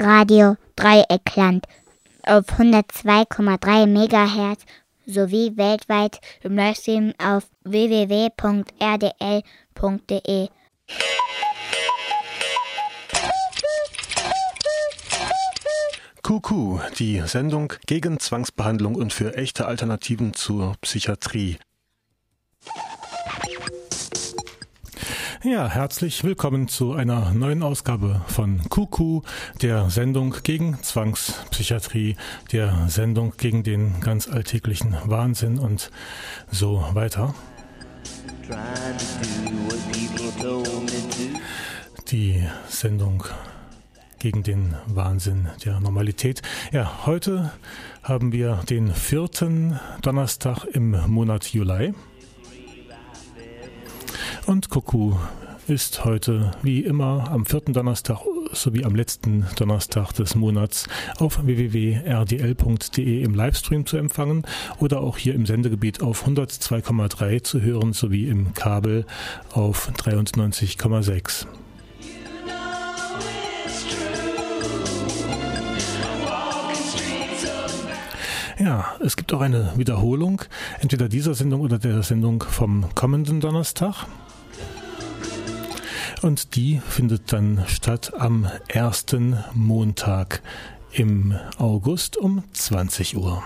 Radio Dreieckland auf 102,3 MHz sowie weltweit im Livestream auf www.rdl.de. Kuku, die Sendung gegen Zwangsbehandlung und für echte Alternativen zur Psychiatrie. Ja, herzlich willkommen zu einer neuen Ausgabe von Kuku, der Sendung gegen Zwangspsychiatrie, der Sendung gegen den ganz alltäglichen Wahnsinn und so weiter. Die Sendung gegen den Wahnsinn der Normalität. Ja, heute haben wir den vierten Donnerstag im Monat Juli. Und Kuku ist heute wie immer am vierten Donnerstag sowie am letzten Donnerstag des Monats auf www.rdl.de im Livestream zu empfangen oder auch hier im Sendegebiet auf 102,3 zu hören sowie im Kabel auf 93,6. Ja, es gibt auch eine Wiederholung, entweder dieser Sendung oder der Sendung vom kommenden Donnerstag. Und die findet dann statt am ersten Montag im August um 20 Uhr.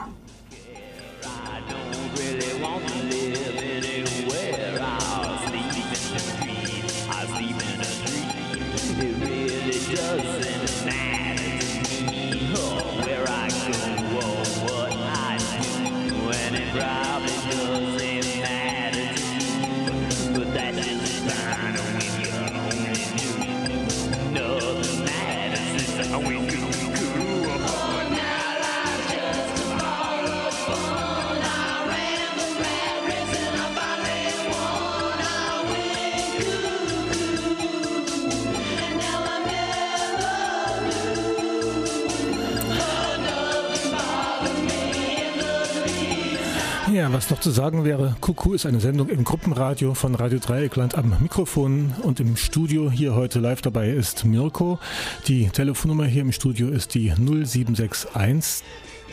Was noch zu sagen wäre, Kuku ist eine Sendung im Gruppenradio von Radio Dreieckland am Mikrofon und im Studio hier heute live dabei ist Mirko. Die Telefonnummer hier im Studio ist die 0761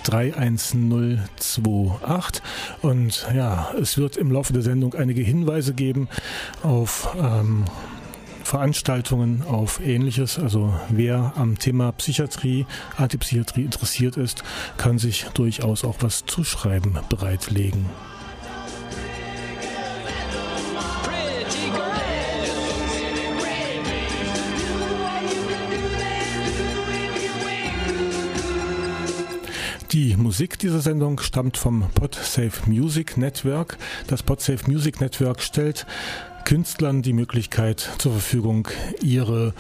31028 und ja, es wird im Laufe der Sendung einige Hinweise geben auf ähm, Veranstaltungen auf Ähnliches. Also wer am Thema Psychiatrie, Antipsychiatrie interessiert ist, kann sich durchaus auch was zu schreiben bereitlegen. Die Musik dieser Sendung stammt vom PodSafe Music Network. Das PodSafe Music Network stellt Künstlern die Möglichkeit zur Verfügung, ihre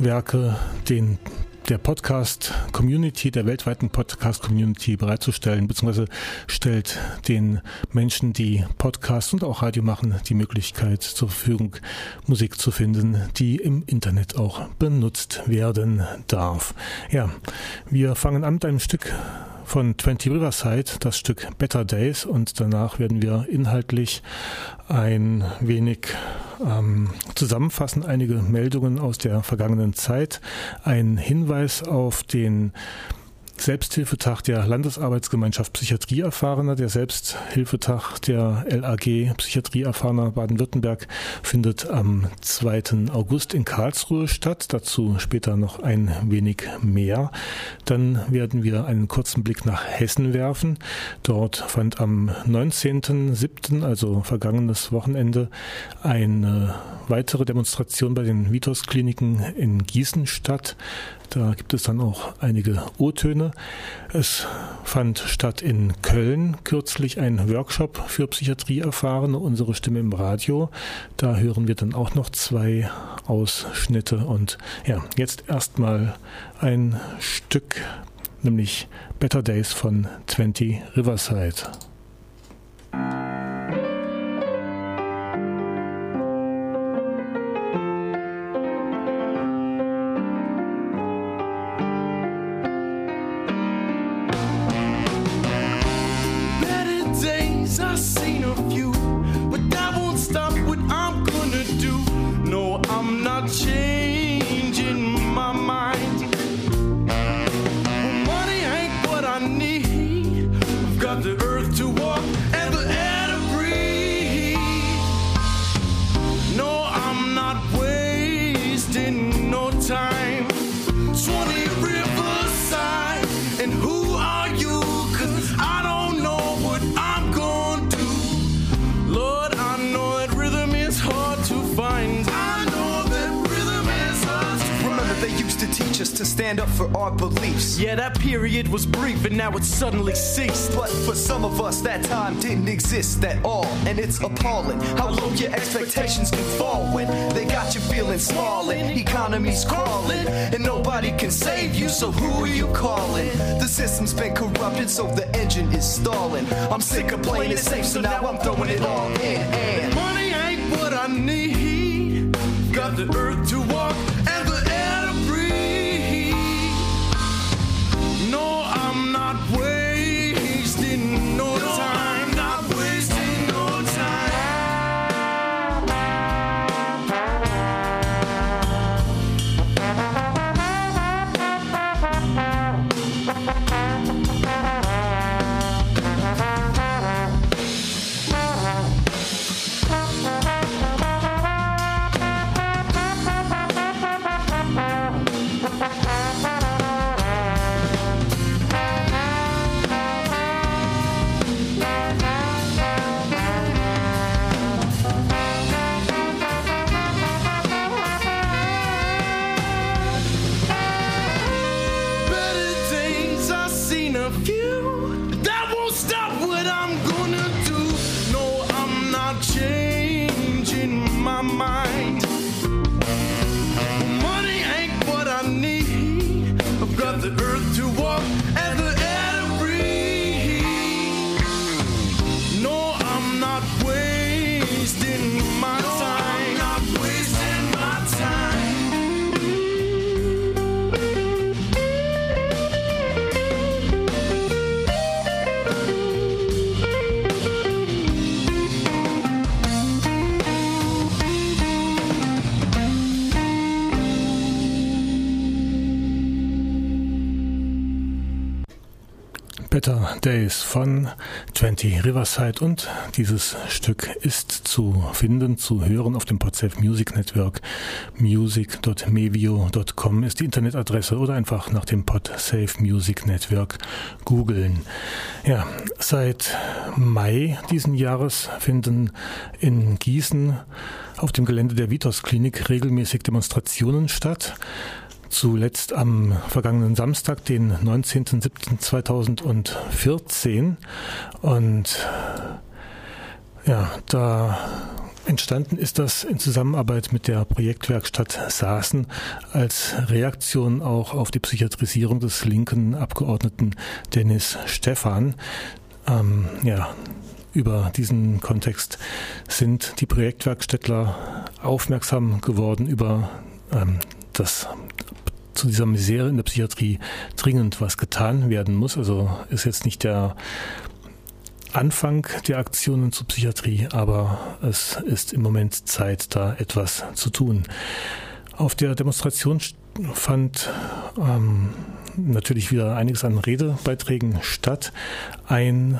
Werke den der Podcast-Community, der weltweiten Podcast-Community bereitzustellen, beziehungsweise stellt den Menschen, die Podcasts und auch Radio machen, die Möglichkeit zur Verfügung, Musik zu finden, die im Internet auch benutzt werden darf. Ja, wir fangen an mit einem Stück von 20 Riverside, das Stück Better Days. Und danach werden wir inhaltlich ein wenig ähm, zusammenfassen, einige Meldungen aus der vergangenen Zeit, ein Hinweis auf den Selbsthilfetag der Landesarbeitsgemeinschaft Psychiatrieerfahrener. Der Selbsthilfetag der LAG Psychiatrieerfahrener Baden-Württemberg findet am 2. August in Karlsruhe statt. Dazu später noch ein wenig mehr. Dann werden wir einen kurzen Blick nach Hessen werfen. Dort fand am 19.07., also vergangenes Wochenende, eine weitere Demonstration bei den Vitos-Kliniken in Gießen statt. Da gibt es dann auch einige O-Töne. Es fand statt in Köln kürzlich ein Workshop für Psychiatrieerfahrene, unsere Stimme im Radio. Da hören wir dann auch noch zwei Ausschnitte. Und ja, jetzt erstmal ein Stück, nämlich Better Days von 20 Riverside. stop what I'm gonna do. No, I'm not changed. To to stand up for our beliefs. Yeah, that period was brief and now it suddenly ceased. But for some of us, that time didn't exist at all. And it's appalling how low your expectations can fall when they got you feeling small and economy's crawling. And nobody can save you, so who are you calling? The system's been corrupted, so the engine is stalling. I'm sick of playing it safe, so now I'm throwing it all in. And Money ain't what I need. Got the earth to walk Better Days von 20 Riverside und dieses Stück ist zu finden, zu hören auf dem Podsafe Music Network. music.mevio.com ist die Internetadresse oder einfach nach dem Podsafe Music Network googeln. Ja, seit Mai diesen Jahres finden in Gießen auf dem Gelände der Vitos Klinik regelmäßig Demonstrationen statt. Zuletzt am vergangenen Samstag, den 19.07.2014. Und ja, da entstanden ist das in Zusammenarbeit mit der Projektwerkstatt Saaßen als Reaktion auch auf die Psychiatrisierung des linken Abgeordneten Dennis Stephan. Ähm, ja, über diesen Kontext sind die Projektwerkstättler aufmerksam geworden über ähm, das zu dieser Misere in der Psychiatrie dringend was getan werden muss. Also ist jetzt nicht der Anfang der Aktionen zur Psychiatrie, aber es ist im Moment Zeit, da etwas zu tun. Auf der Demonstration fand ähm, natürlich wieder einiges an Redebeiträgen statt. Ein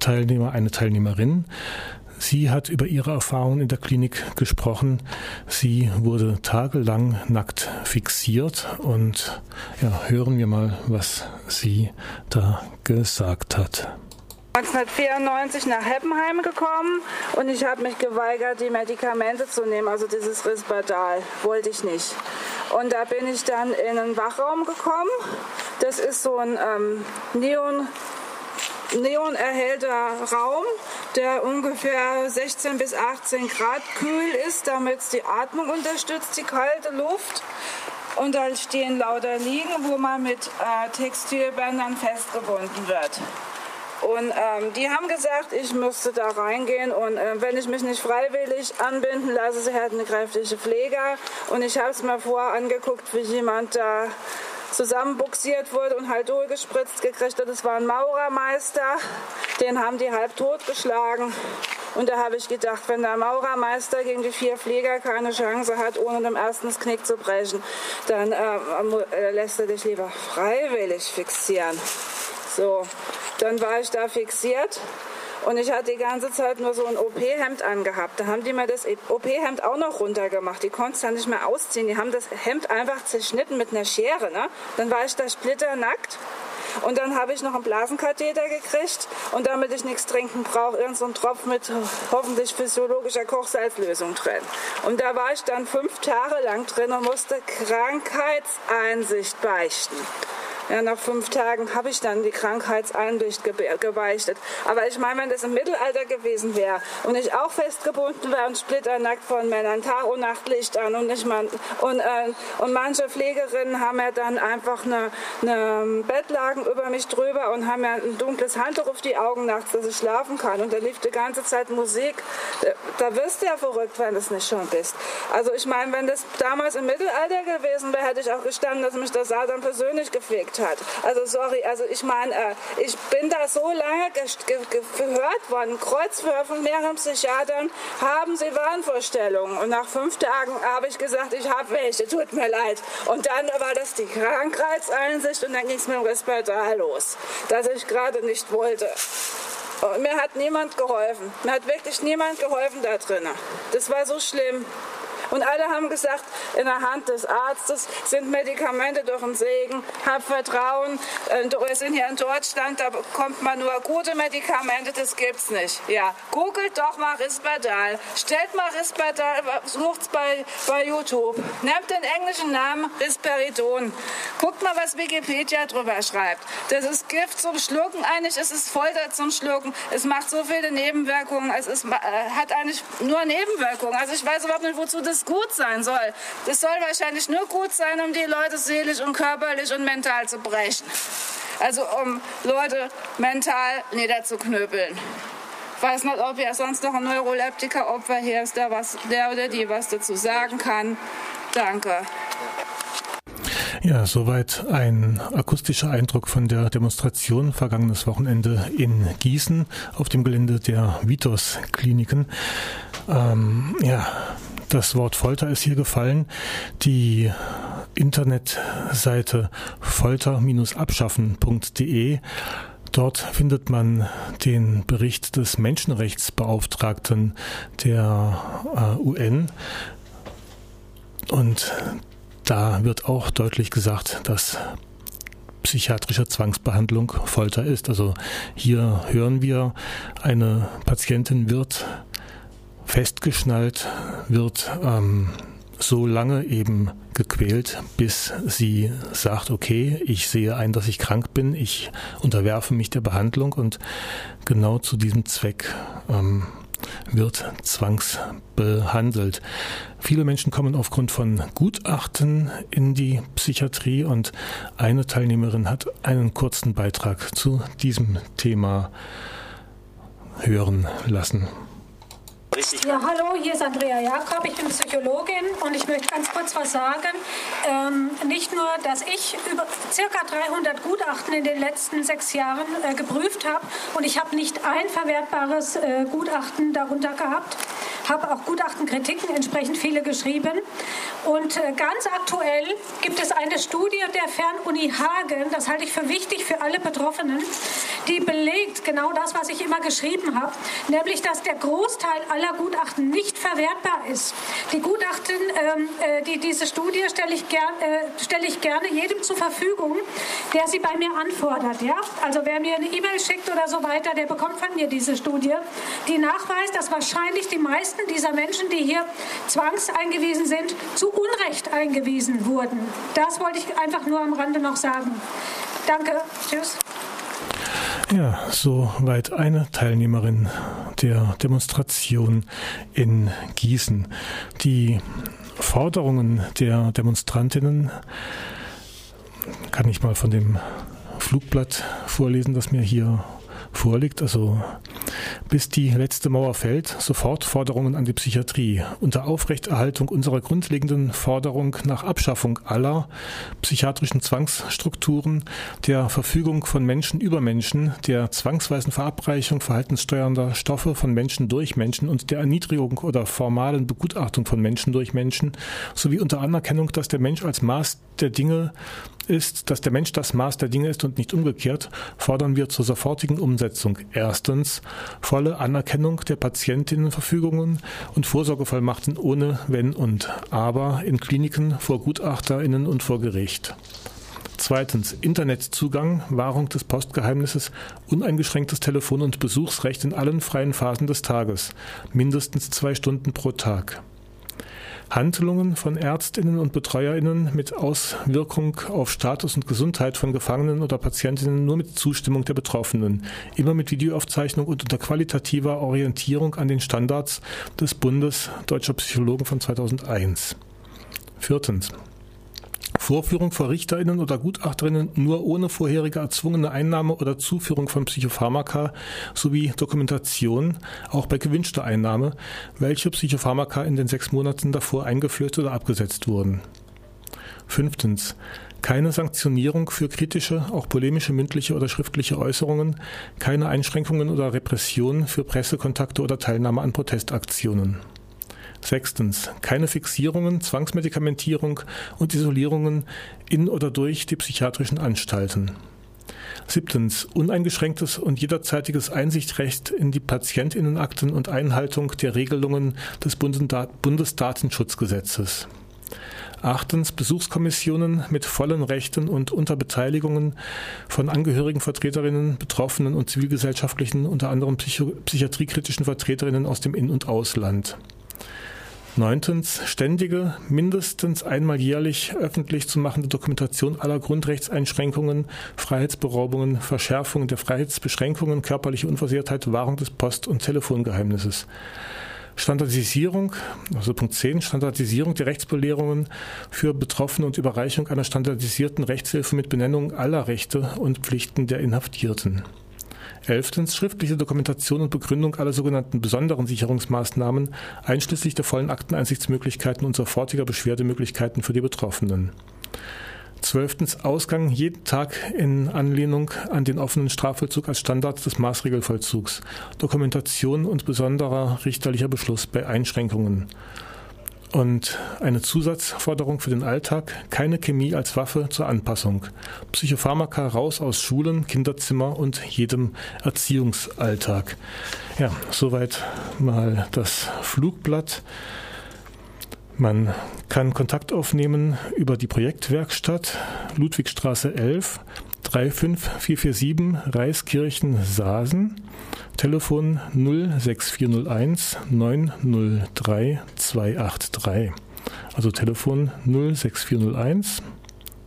Teilnehmer, eine Teilnehmerin Sie hat über ihre Erfahrungen in der Klinik gesprochen. Sie wurde tagelang nackt fixiert und ja, hören wir mal, was sie da gesagt hat. 1994 nach Heppenheim gekommen und ich habe mich geweigert, die Medikamente zu nehmen, also dieses Risperdal, wollte ich nicht. Und da bin ich dann in einen Wachraum gekommen. Das ist so ein ähm, Neon neonerhellter Raum, der ungefähr 16 bis 18 Grad kühl ist, damit es die Atmung unterstützt, die kalte Luft. Und da stehen lauter Liegen, wo man mit äh, Textilbändern festgebunden wird. Und ähm, die haben gesagt, ich müsste da reingehen und äh, wenn ich mich nicht freiwillig anbinden lasse, sie hätten eine kräftige Pfleger. Und ich habe es mir vorher angeguckt, wie jemand da zusammenbuxiert wurde und halt durchgespritzt gekriegt hat. Das war ein Maurermeister, den haben die halb tot geschlagen. Und da habe ich gedacht, wenn der Maurermeister gegen die vier Pfleger keine Chance hat, ohne dem ersten das Knick zu brechen, dann äh, lässt er dich lieber freiwillig fixieren. So, dann war ich da fixiert Und ich hatte die ganze Zeit nur so ein OP-Hemd angehabt. Da haben die mir das OP-Hemd auch noch runtergemacht. Die konnten es dann nicht mehr ausziehen. Die haben das Hemd einfach zerschnitten mit einer Schere. Ne? Dann war ich da splitternackt. Und dann habe ich noch einen Blasenkatheter gekriegt und damit ich nichts trinken brauche, irgendeinen so Tropf mit hoffentlich physiologischer Kochsalzlösung drin. Und da war ich dann fünf Tage lang drin und musste Krankheitseinsicht beichten. Ja, nach fünf Tagen habe ich dann die Krankheitseinsicht gebeichtet. Aber ich meine, wenn das im Mittelalter gewesen wäre und ich auch festgebunden wäre und splitternackt von Männern, Tag und Nacht Licht an und, nicht mal, und, äh, und manche Pflegerinnen haben ja dann einfach eine, eine Bettlaken über mich drüber und haben ja ein dunkles Handtuch auf die Augen nachts, dass ich schlafen kann. Und da lief die ganze Zeit Musik. Da, da wirst du ja verrückt, wenn du es nicht schon bist. Also ich meine, wenn das damals im Mittelalter gewesen wäre, hätte ich auch gestanden, dass mich der Satan persönlich gepflegt hat. Also sorry, also ich meine, äh, ich bin da so lange gehört worden, Kreuzverhör von mehreren Psychiatern, haben Sie Wahnvorstellungen? Und nach fünf Tagen habe ich gesagt, ich habe welche, tut mir leid. Und dann war das die Krankheitseinsicht und dann ging es mit dem Respital los, dass ich gerade nicht wollte. Und mir hat niemand geholfen. Mir hat wirklich niemand geholfen da drinnen. Das war so schlimm. Und alle haben gesagt, in der Hand des Arztes sind Medikamente doch ein Segen. Hab Vertrauen. Wir sind hier in Deutschland, da bekommt man nur gute Medikamente, das gibt's nicht. Ja, googelt doch mal Risperdal. Stellt mal Risperdal, sucht's bei, bei YouTube. Nehmt den englischen Namen Risperidon. Guckt mal, was Wikipedia drüber schreibt. Das ist Gift zum Schlucken eigentlich, es ist Folter zum Schlucken. Es macht so viele Nebenwirkungen. Es ist, äh, hat eigentlich nur Nebenwirkungen. Also ich weiß überhaupt nicht, wozu das gut sein soll. Das soll wahrscheinlich nur gut sein, um die Leute seelisch und körperlich und mental zu brechen. Also um Leute mental niederzuknüppeln. Ich weiß nicht, ob ja sonst noch ein Neuroleptiker-Opfer hier ist, der, was, der oder die was dazu sagen kann. Danke. Ja, soweit ein akustischer Eindruck von der Demonstration vergangenes Wochenende in Gießen auf dem Gelände der Vitos Kliniken. Ähm, ja, das Wort Folter ist hier gefallen. Die Internetseite folter-abschaffen.de Dort findet man den Bericht des Menschenrechtsbeauftragten der äh, UN und da wird auch deutlich gesagt, dass psychiatrische Zwangsbehandlung Folter ist. Also hier hören wir, eine Patientin wird festgeschnallt, wird ähm, so lange eben gequält, bis sie sagt, okay, ich sehe ein, dass ich krank bin, ich unterwerfe mich der Behandlung und genau zu diesem Zweck ähm, wird zwangsbehandelt. Viele Menschen kommen aufgrund von Gutachten in die Psychiatrie und eine Teilnehmerin hat einen kurzen Beitrag zu diesem Thema hören lassen. Ja, hallo, hier ist Andrea Jakob, ich bin Psychologin und ich möchte ganz kurz was sagen. Ähm, nicht nur, dass ich über circa 300 Gutachten in den letzten sechs Jahren äh, geprüft habe und ich habe nicht ein verwertbares äh, Gutachten darunter gehabt, habe auch Gutachtenkritiken entsprechend viele geschrieben. Und äh, ganz aktuell gibt es eine Studie der Fernuni Hagen, das halte ich für wichtig für alle Betroffenen, die belegt genau das, was ich immer geschrieben habe, nämlich dass der Großteil aller Gutachten nicht verwertbar ist. Die Gutachten, ähm, äh, die, diese Studie stelle ich, ger äh, stelle ich gerne jedem zur Verfügung, der sie bei mir anfordert. Ja? Also wer mir eine E-Mail schickt oder so weiter, der bekommt von mir diese Studie, die nachweist, dass wahrscheinlich die meisten dieser Menschen, die hier zwangseingewiesen sind, zu Unrecht eingewiesen wurden. Das wollte ich einfach nur am Rande noch sagen. Danke. Tschüss. Ja, soweit eine Teilnehmerin der Demonstration in Gießen. Die Forderungen der Demonstrantinnen kann ich mal von dem Flugblatt vorlesen, das mir hier vorliegt. Also bis die letzte Mauer fällt, sofort Forderungen an die Psychiatrie. Unter Aufrechterhaltung unserer grundlegenden Forderung nach Abschaffung aller psychiatrischen Zwangsstrukturen, der Verfügung von Menschen über Menschen, der zwangsweisen Verabreichung verhaltenssteuernder Stoffe von Menschen durch Menschen und der Erniedrigung oder formalen Begutachtung von Menschen durch Menschen, sowie unter Anerkennung, dass der Mensch als Maß der Dinge ist, dass der Mensch das Maß der Dinge ist und nicht umgekehrt, fordern wir zur sofortigen Umsetzung erstens volle Anerkennung der Patientinnenverfügungen und Vorsorgevollmachten ohne Wenn und Aber in Kliniken vor Gutachterinnen und vor Gericht. Zweitens Internetzugang, Wahrung des Postgeheimnisses, uneingeschränktes Telefon- und Besuchsrecht in allen freien Phasen des Tages, mindestens zwei Stunden pro Tag. Handlungen von Ärztinnen und Betreuerinnen mit Auswirkung auf Status und Gesundheit von Gefangenen oder Patientinnen nur mit Zustimmung der Betroffenen, immer mit Videoaufzeichnung und unter qualitativer Orientierung an den Standards des Bundes Deutscher Psychologen von 2001. Viertens. Vorführung vor RichterInnen oder Gutachterinnen nur ohne vorherige erzwungene Einnahme oder Zuführung von Psychopharmaka sowie Dokumentation, auch bei gewünschter Einnahme, welche Psychopharmaka in den sechs Monaten davor eingeführt oder abgesetzt wurden. Fünftens. Keine Sanktionierung für kritische, auch polemische mündliche oder schriftliche Äußerungen, keine Einschränkungen oder Repression für Pressekontakte oder Teilnahme an Protestaktionen. Sechstens. Keine Fixierungen, Zwangsmedikamentierung und Isolierungen in oder durch die psychiatrischen Anstalten. Siebtens. Uneingeschränktes und jederzeitiges Einsichtrecht in die Patientinnenakten und Einhaltung der Regelungen des Bundesdatenschutzgesetzes. Achtens Besuchskommissionen mit vollen Rechten und unter Beteiligungen von Angehörigen, Vertreterinnen, Betroffenen und zivilgesellschaftlichen, unter anderem psychiatriekritischen Vertreterinnen aus dem In- und Ausland. Neuntens, ständige, mindestens einmal jährlich öffentlich zu machende Dokumentation aller Grundrechtseinschränkungen, Freiheitsberaubungen, Verschärfung der Freiheitsbeschränkungen, körperliche Unversehrtheit, Wahrung des Post- und Telefongeheimnisses. Standardisierung, also Punkt 10, Standardisierung der Rechtsbelehrungen für Betroffene und Überreichung einer standardisierten Rechtshilfe mit Benennung aller Rechte und Pflichten der Inhaftierten. Elftens schriftliche Dokumentation und Begründung aller sogenannten besonderen Sicherungsmaßnahmen, einschließlich der vollen Akteneinsichtsmöglichkeiten und sofortiger Beschwerdemöglichkeiten für die Betroffenen. Zwölftens Ausgang jeden Tag in Anlehnung an den offenen Strafvollzug als Standard des Maßregelvollzugs. Dokumentation und besonderer richterlicher Beschluss bei Einschränkungen. Und eine Zusatzforderung für den Alltag, keine Chemie als Waffe zur Anpassung. Psychopharmaka raus aus Schulen, Kinderzimmer und jedem Erziehungsalltag. Ja, soweit mal das Flugblatt. Man kann Kontakt aufnehmen über die Projektwerkstatt Ludwigstraße 11 35447 Reiskirchen Sasen. Telefon 06401 903 283. Also Telefon 06401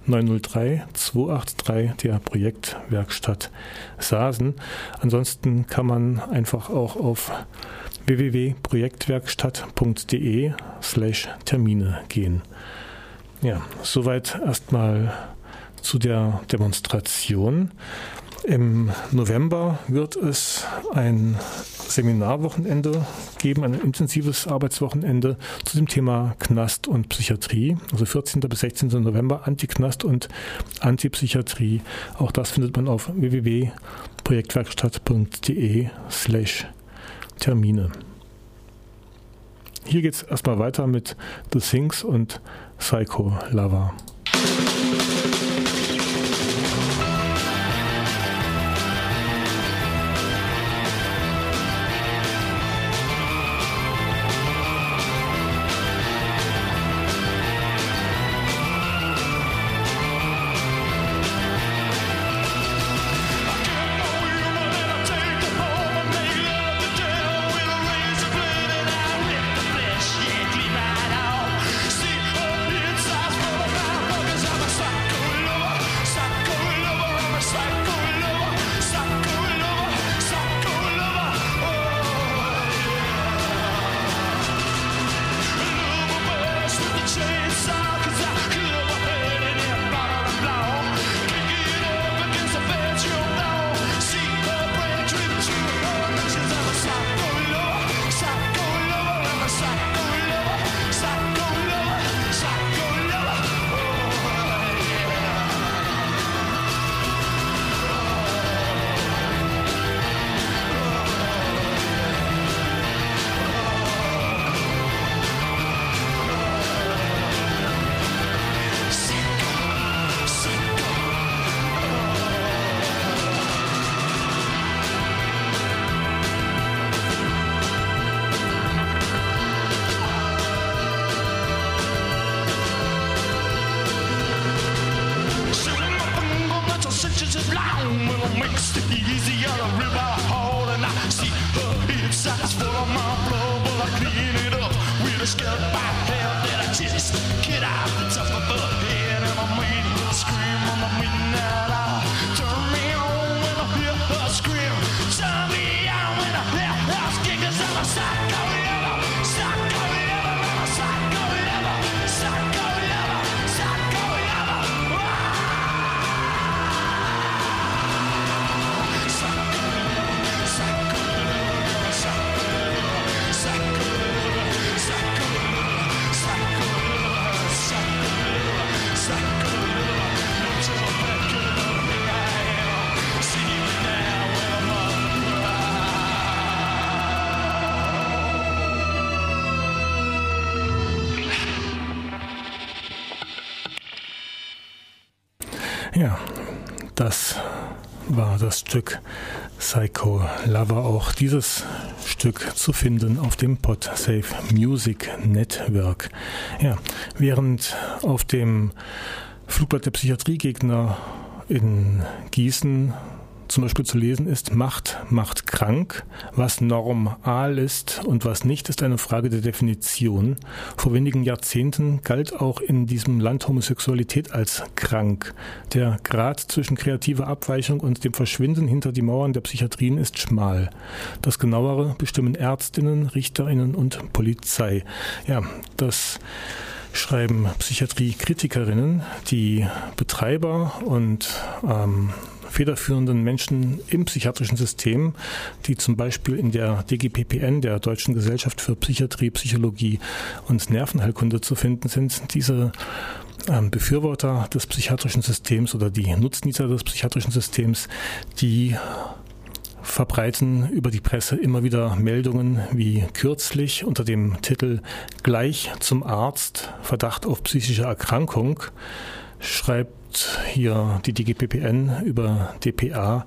903 283 der Projektwerkstatt Sasen. Ansonsten kann man einfach auch auf www.projektwerkstatt.de slash Termine gehen. Ja, soweit erstmal zu der Demonstration. Im November wird es ein Seminarwochenende geben, ein intensives Arbeitswochenende zu dem Thema Knast und Psychiatrie. Also 14. bis 16. November Antiknast und Antipsychiatrie. Auch das findet man auf www.projektwerkstatt.de slash Termine. Hier geht es erstmal weiter mit The Things und Psycho Lover. step Stück Psycho Lover. Auch dieses Stück zu finden auf dem PodSafe Music Network. Ja, während auf dem Flugblatt der Psychiatriegegner in Gießen zum Beispiel zu lesen ist, Macht macht krank. Was normal ist und was nicht, ist eine Frage der Definition. Vor wenigen Jahrzehnten galt auch in diesem Land Homosexualität als krank. Der Grad zwischen kreativer Abweichung und dem Verschwinden hinter die Mauern der Psychiatrien ist schmal. Das genauere bestimmen Ärztinnen, Richterinnen und Polizei. Ja, das schreiben Psychiatriekritikerinnen, die Betreiber und ähm, federführenden Menschen im psychiatrischen System, die zum Beispiel in der DGPPN, der Deutschen Gesellschaft für Psychiatrie, Psychologie und Nervenheilkunde zu finden sind. Diese ähm, Befürworter des psychiatrischen Systems oder die Nutznießer des psychiatrischen Systems, die verbreiten über die Presse immer wieder Meldungen wie kürzlich unter dem Titel Gleich zum Arzt, Verdacht auf psychische Erkrankung, schreibt hier die DGPPN über DPA,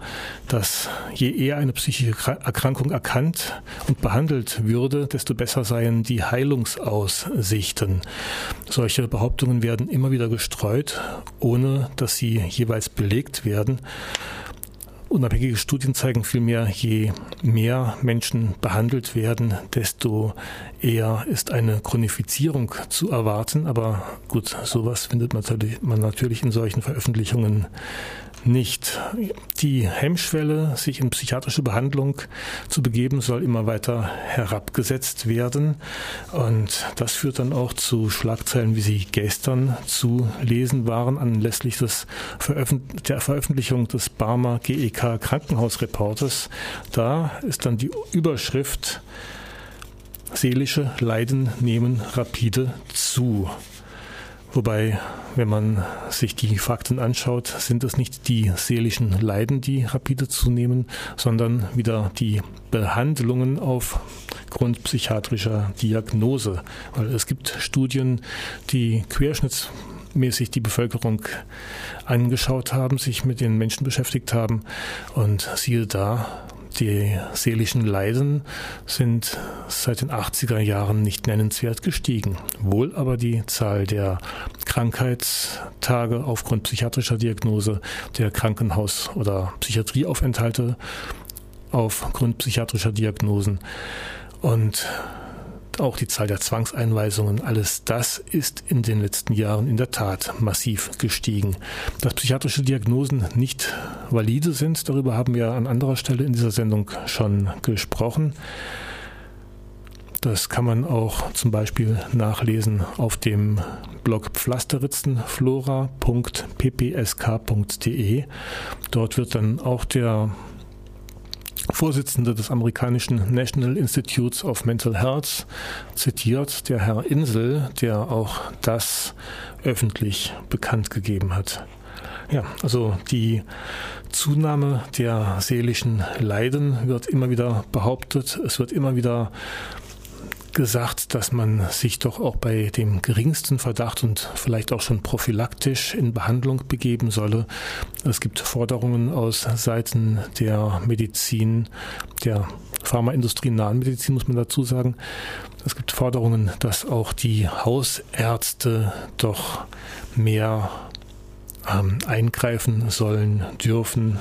dass je eher eine psychische Erkrankung erkannt und behandelt würde, desto besser seien die Heilungsaussichten. Solche Behauptungen werden immer wieder gestreut, ohne dass sie jeweils belegt werden. Unabhängige Studien zeigen vielmehr, je mehr Menschen behandelt werden, desto eher ist eine Chronifizierung zu erwarten. Aber gut, sowas findet man natürlich in solchen Veröffentlichungen nicht. Die Hemmschwelle, sich in psychiatrische Behandlung zu begeben, soll immer weiter herabgesetzt werden. Und das führt dann auch zu Schlagzeilen, wie sie gestern zu lesen waren, anlässlich des Veröffent der Veröffentlichung des Barmer GEK Krankenhausreportes. Da ist dann die Überschrift Seelische Leiden nehmen rapide zu. Wobei, wenn man sich die Fakten anschaut, sind es nicht die seelischen Leiden, die rapide zunehmen, sondern wieder die Behandlungen aufgrund psychiatrischer Diagnose. Weil es gibt Studien, die querschnittsmäßig die Bevölkerung angeschaut haben, sich mit den Menschen beschäftigt haben und siehe da, die seelischen Leiden sind seit den 80er Jahren nicht nennenswert gestiegen. Wohl aber die Zahl der Krankheitstage aufgrund psychiatrischer Diagnose, der Krankenhaus- oder Psychiatrieaufenthalte aufgrund psychiatrischer Diagnosen und auch die Zahl der Zwangseinweisungen, alles das ist in den letzten Jahren in der Tat massiv gestiegen. Dass psychiatrische Diagnosen nicht valide sind, darüber haben wir an anderer Stelle in dieser Sendung schon gesprochen. Das kann man auch zum Beispiel nachlesen auf dem Blog pflasterritzenflora.ppsk.de. Dort wird dann auch der Vorsitzende des amerikanischen National Institutes of Mental Health zitiert, der Herr Insel, der auch das öffentlich bekannt gegeben hat. Ja, also die Zunahme der seelischen Leiden wird immer wieder behauptet, es wird immer wieder gesagt, dass man sich doch auch bei dem geringsten Verdacht und vielleicht auch schon prophylaktisch in Behandlung begeben solle. Es gibt Forderungen aus Seiten der Medizin, der Pharmaindustrie nahen Medizin, muss man dazu sagen. Es gibt Forderungen, dass auch die Hausärzte doch mehr ähm, eingreifen sollen, dürfen.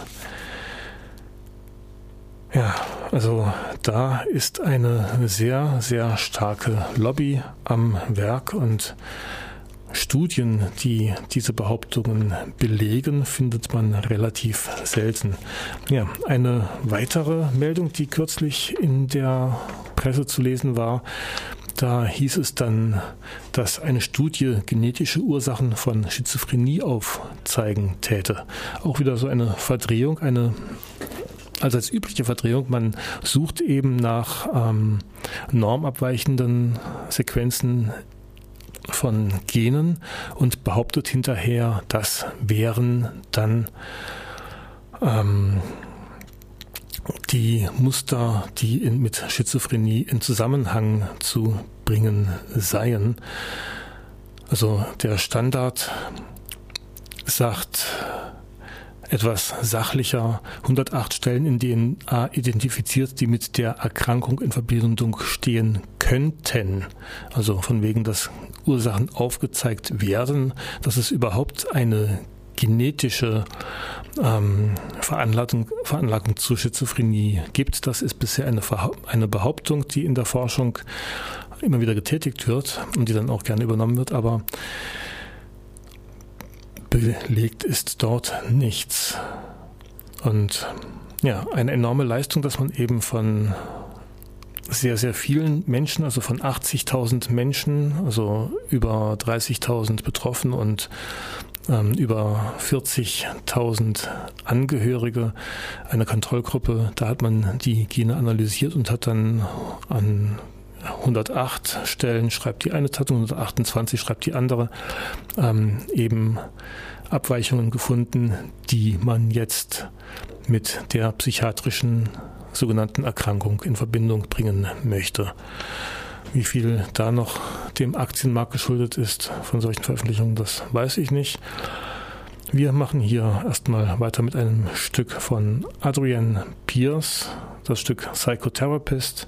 Ja, also da ist eine sehr, sehr starke Lobby am Werk und Studien, die diese Behauptungen belegen, findet man relativ selten. Ja, eine weitere Meldung, die kürzlich in der Presse zu lesen war, da hieß es dann, dass eine Studie genetische Ursachen von Schizophrenie aufzeigen täte. Auch wieder so eine Verdrehung, eine also als übliche Verdrehung, man sucht eben nach ähm, normabweichenden Sequenzen von Genen und behauptet hinterher, das wären dann ähm, die Muster, die in, mit Schizophrenie in Zusammenhang zu bringen seien. Also der Standard sagt etwas sachlicher 108 Stellen in DNA identifiziert, die mit der Erkrankung in Verbindung stehen könnten. Also von wegen, dass Ursachen aufgezeigt werden, dass es überhaupt eine genetische ähm, Veranlagung, Veranlagung zur Schizophrenie gibt. Das ist bisher eine, eine Behauptung, die in der Forschung immer wieder getätigt wird und die dann auch gerne übernommen wird, aber belegt ist dort nichts. Und ja, eine enorme Leistung, dass man eben von sehr, sehr vielen Menschen, also von 80.000 Menschen, also über 30.000 betroffen und ähm, über 40.000 Angehörige einer Kontrollgruppe. Da hat man die Gene analysiert und hat dann an 108 Stellen schreibt die eine Zeitung, 128 schreibt die andere, ähm, eben Abweichungen gefunden, die man jetzt mit der psychiatrischen sogenannten Erkrankung in Verbindung bringen möchte. Wie viel da noch dem Aktienmarkt geschuldet ist von solchen Veröffentlichungen, das weiß ich nicht. Wir machen hier erstmal weiter mit einem Stück von Adrienne Pierce, das Stück Psychotherapist,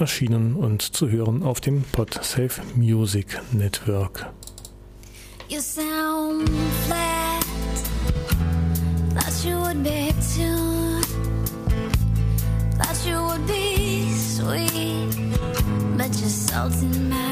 erschienen und zu hören auf dem PodSafe Music Network. You sound flat, thought you would be too, thought you would be sweet, but you're salt in my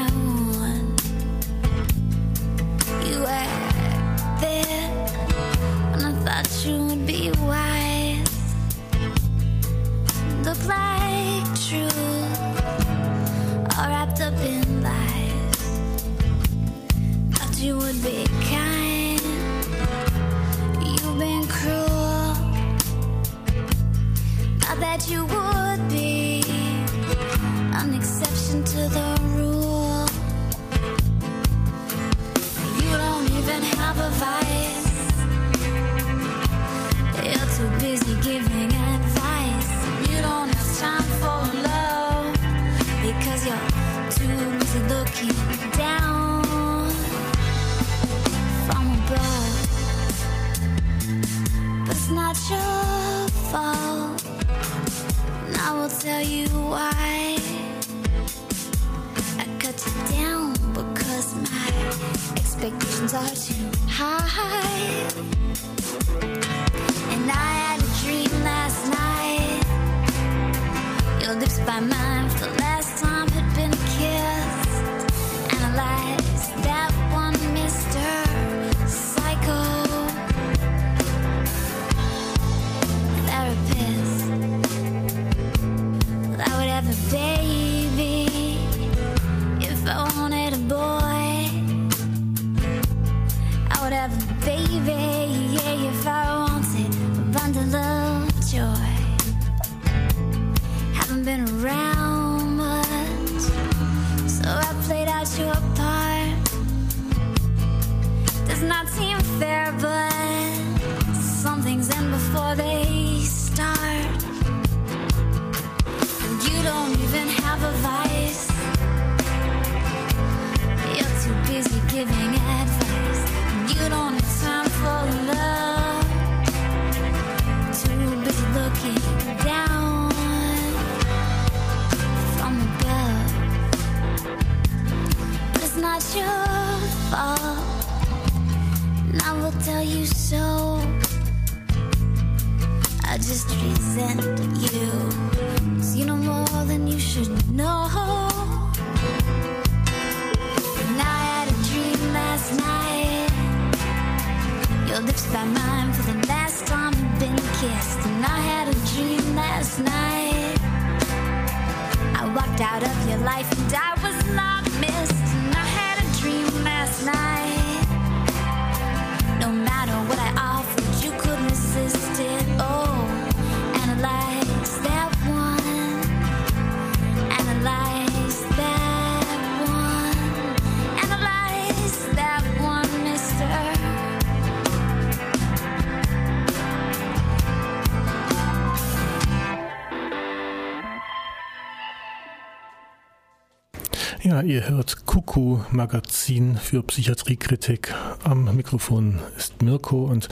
ihr hört Kuku Magazin für Psychiatriekritik. Am Mikrofon ist Mirko und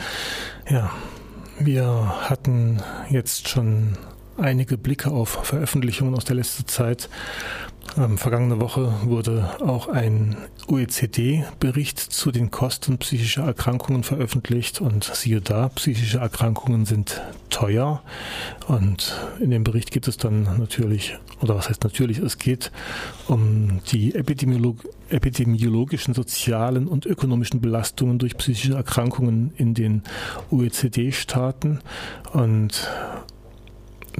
ja, wir hatten jetzt schon einige Blicke auf Veröffentlichungen aus der letzten Zeit. Ähm, vergangene Woche wurde auch ein OECD-Bericht zu den Kosten psychischer Erkrankungen veröffentlicht und siehe da, psychische Erkrankungen sind teuer. Und in dem Bericht geht es dann natürlich, oder was heißt natürlich, es geht um die Epidemiolog epidemiologischen, sozialen und ökonomischen Belastungen durch psychische Erkrankungen in den OECD-Staaten und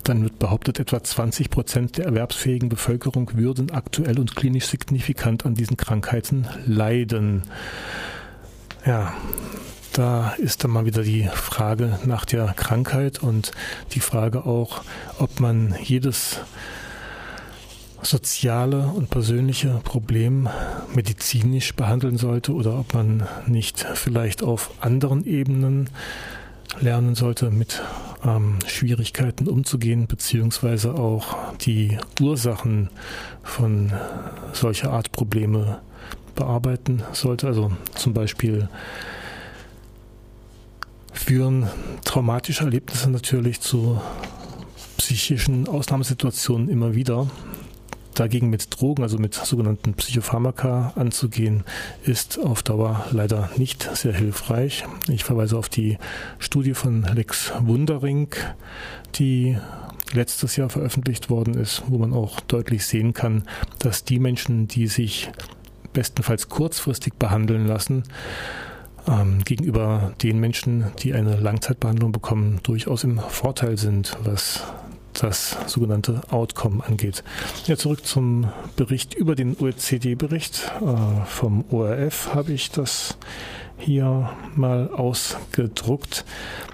dann wird behauptet, etwa 20 Prozent der erwerbsfähigen Bevölkerung würden aktuell und klinisch signifikant an diesen Krankheiten leiden. Ja, da ist dann mal wieder die Frage nach der Krankheit und die Frage auch, ob man jedes soziale und persönliche Problem medizinisch behandeln sollte oder ob man nicht vielleicht auf anderen Ebenen lernen sollte, mit ähm, Schwierigkeiten umzugehen, beziehungsweise auch die Ursachen von solcher Art Probleme bearbeiten sollte. Also zum Beispiel führen traumatische Erlebnisse natürlich zu psychischen Ausnahmesituationen immer wieder. Dagegen mit Drogen, also mit sogenannten Psychopharmaka anzugehen, ist auf Dauer leider nicht sehr hilfreich. Ich verweise auf die Studie von Lex Wundering, die letztes Jahr veröffentlicht worden ist, wo man auch deutlich sehen kann, dass die Menschen, die sich bestenfalls kurzfristig behandeln lassen, ähm, gegenüber den Menschen, die eine Langzeitbehandlung bekommen, durchaus im Vorteil sind, was das sogenannte Outcome angeht. Ja, zurück zum Bericht über den OECD-Bericht. Äh, vom ORF habe ich das hier mal ausgedruckt.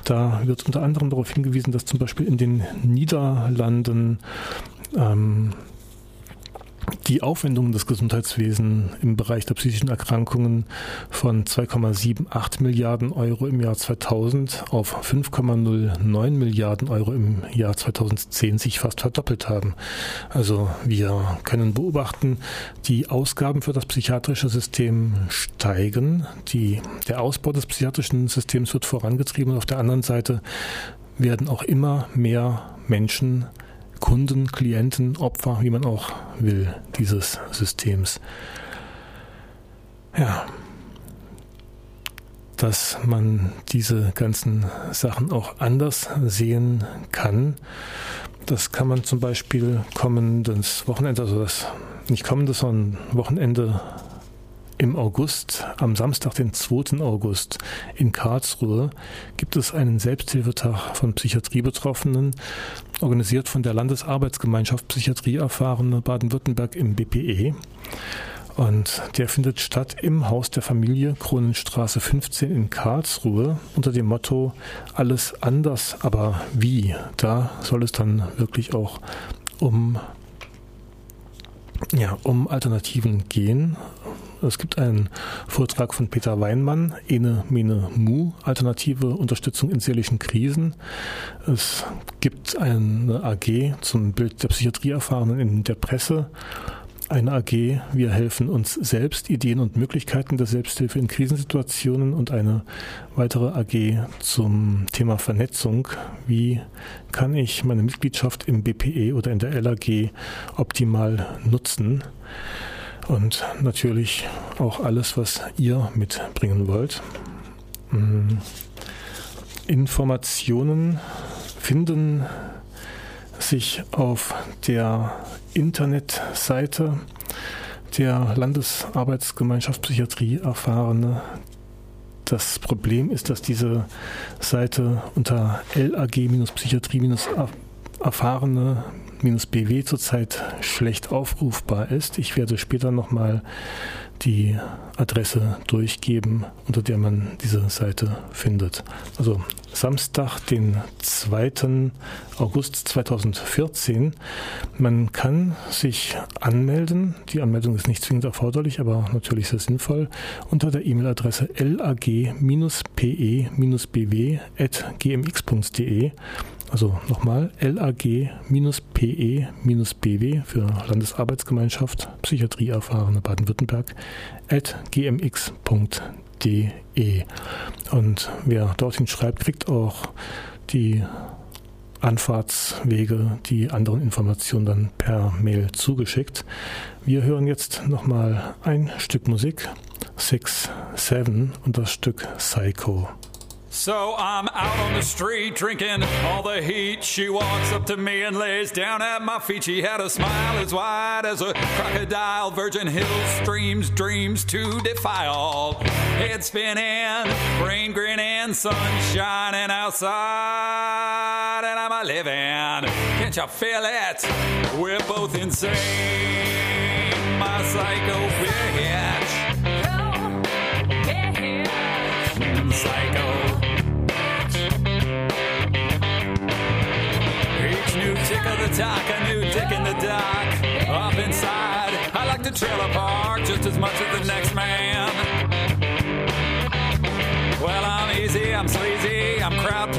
Da wird unter anderem darauf hingewiesen, dass zum Beispiel in den Niederlanden ähm, die Aufwendungen des Gesundheitswesens im Bereich der psychischen Erkrankungen von 2,78 Milliarden Euro im Jahr 2000 auf 5,09 Milliarden Euro im Jahr 2010 sich fast verdoppelt haben. Also wir können beobachten, die Ausgaben für das psychiatrische System steigen, die, der Ausbau des psychiatrischen Systems wird vorangetrieben und auf der anderen Seite werden auch immer mehr Menschen Kunden, Klienten, Opfer, wie man auch will, dieses Systems. Ja, dass man diese ganzen Sachen auch anders sehen kann. Das kann man zum Beispiel kommendes Wochenende, also das nicht kommendes, sondern Wochenende im August, am Samstag, den 2. August in Karlsruhe, gibt es einen Selbsthilfetag von Psychiatriebetroffenen, organisiert von der Landesarbeitsgemeinschaft Psychiatrie erfahrene Baden-Württemberg im BPE. Und der findet statt im Haus der Familie Kronenstraße 15 in Karlsruhe unter dem Motto Alles anders, aber wie? Da soll es dann wirklich auch um ja, um Alternativen gehen. Es gibt einen Vortrag von Peter Weinmann, Ene Mene Mu, alternative Unterstützung in seelischen Krisen. Es gibt eine AG zum Bild der Psychiatrieerfahrenen in der Presse. Eine AG, wir helfen uns selbst, Ideen und Möglichkeiten der Selbsthilfe in Krisensituationen und eine weitere AG zum Thema Vernetzung. Wie kann ich meine Mitgliedschaft im BPE oder in der LAG optimal nutzen? Und natürlich auch alles, was ihr mitbringen wollt. Mm. Informationen finden sich auf der Internetseite der Landesarbeitsgemeinschaft Psychiatrie Erfahrene. Das Problem ist, dass diese Seite unter lag-psychiatrie-erfahrene BW zurzeit schlecht aufrufbar ist. Ich werde später nochmal die Adresse durchgeben, unter der man diese Seite findet. Also Samstag, den 2. August 2014. Man kann sich anmelden. Die Anmeldung ist nicht zwingend erforderlich, aber natürlich sehr sinnvoll unter der E-Mail-Adresse lag-pe-bw.gmx.de. Also nochmal lag-pe-bw für Landesarbeitsgemeinschaft Psychiatrie erfahrene Baden-Württemberg at gmx.de. Und wer dorthin schreibt, kriegt auch die Anfahrtswege, die anderen Informationen dann per Mail zugeschickt. Wir hören jetzt nochmal ein Stück Musik, Six Seven und das Stück Psycho. So I'm out on the street drinking all the heat. She walks up to me and lays down at my feet. She had a smile as wide as a crocodile. Virgin Hills streams, dreams to defile. Head spinning, brain grinning, sun shining outside, and I'm a living. Can't you feel it? We're both insane. My psycho talk, a new dick in the dock. Up inside, I like the trailer park just as much as the next man. Well, I'm easy, I'm sleazy, I'm crowd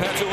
in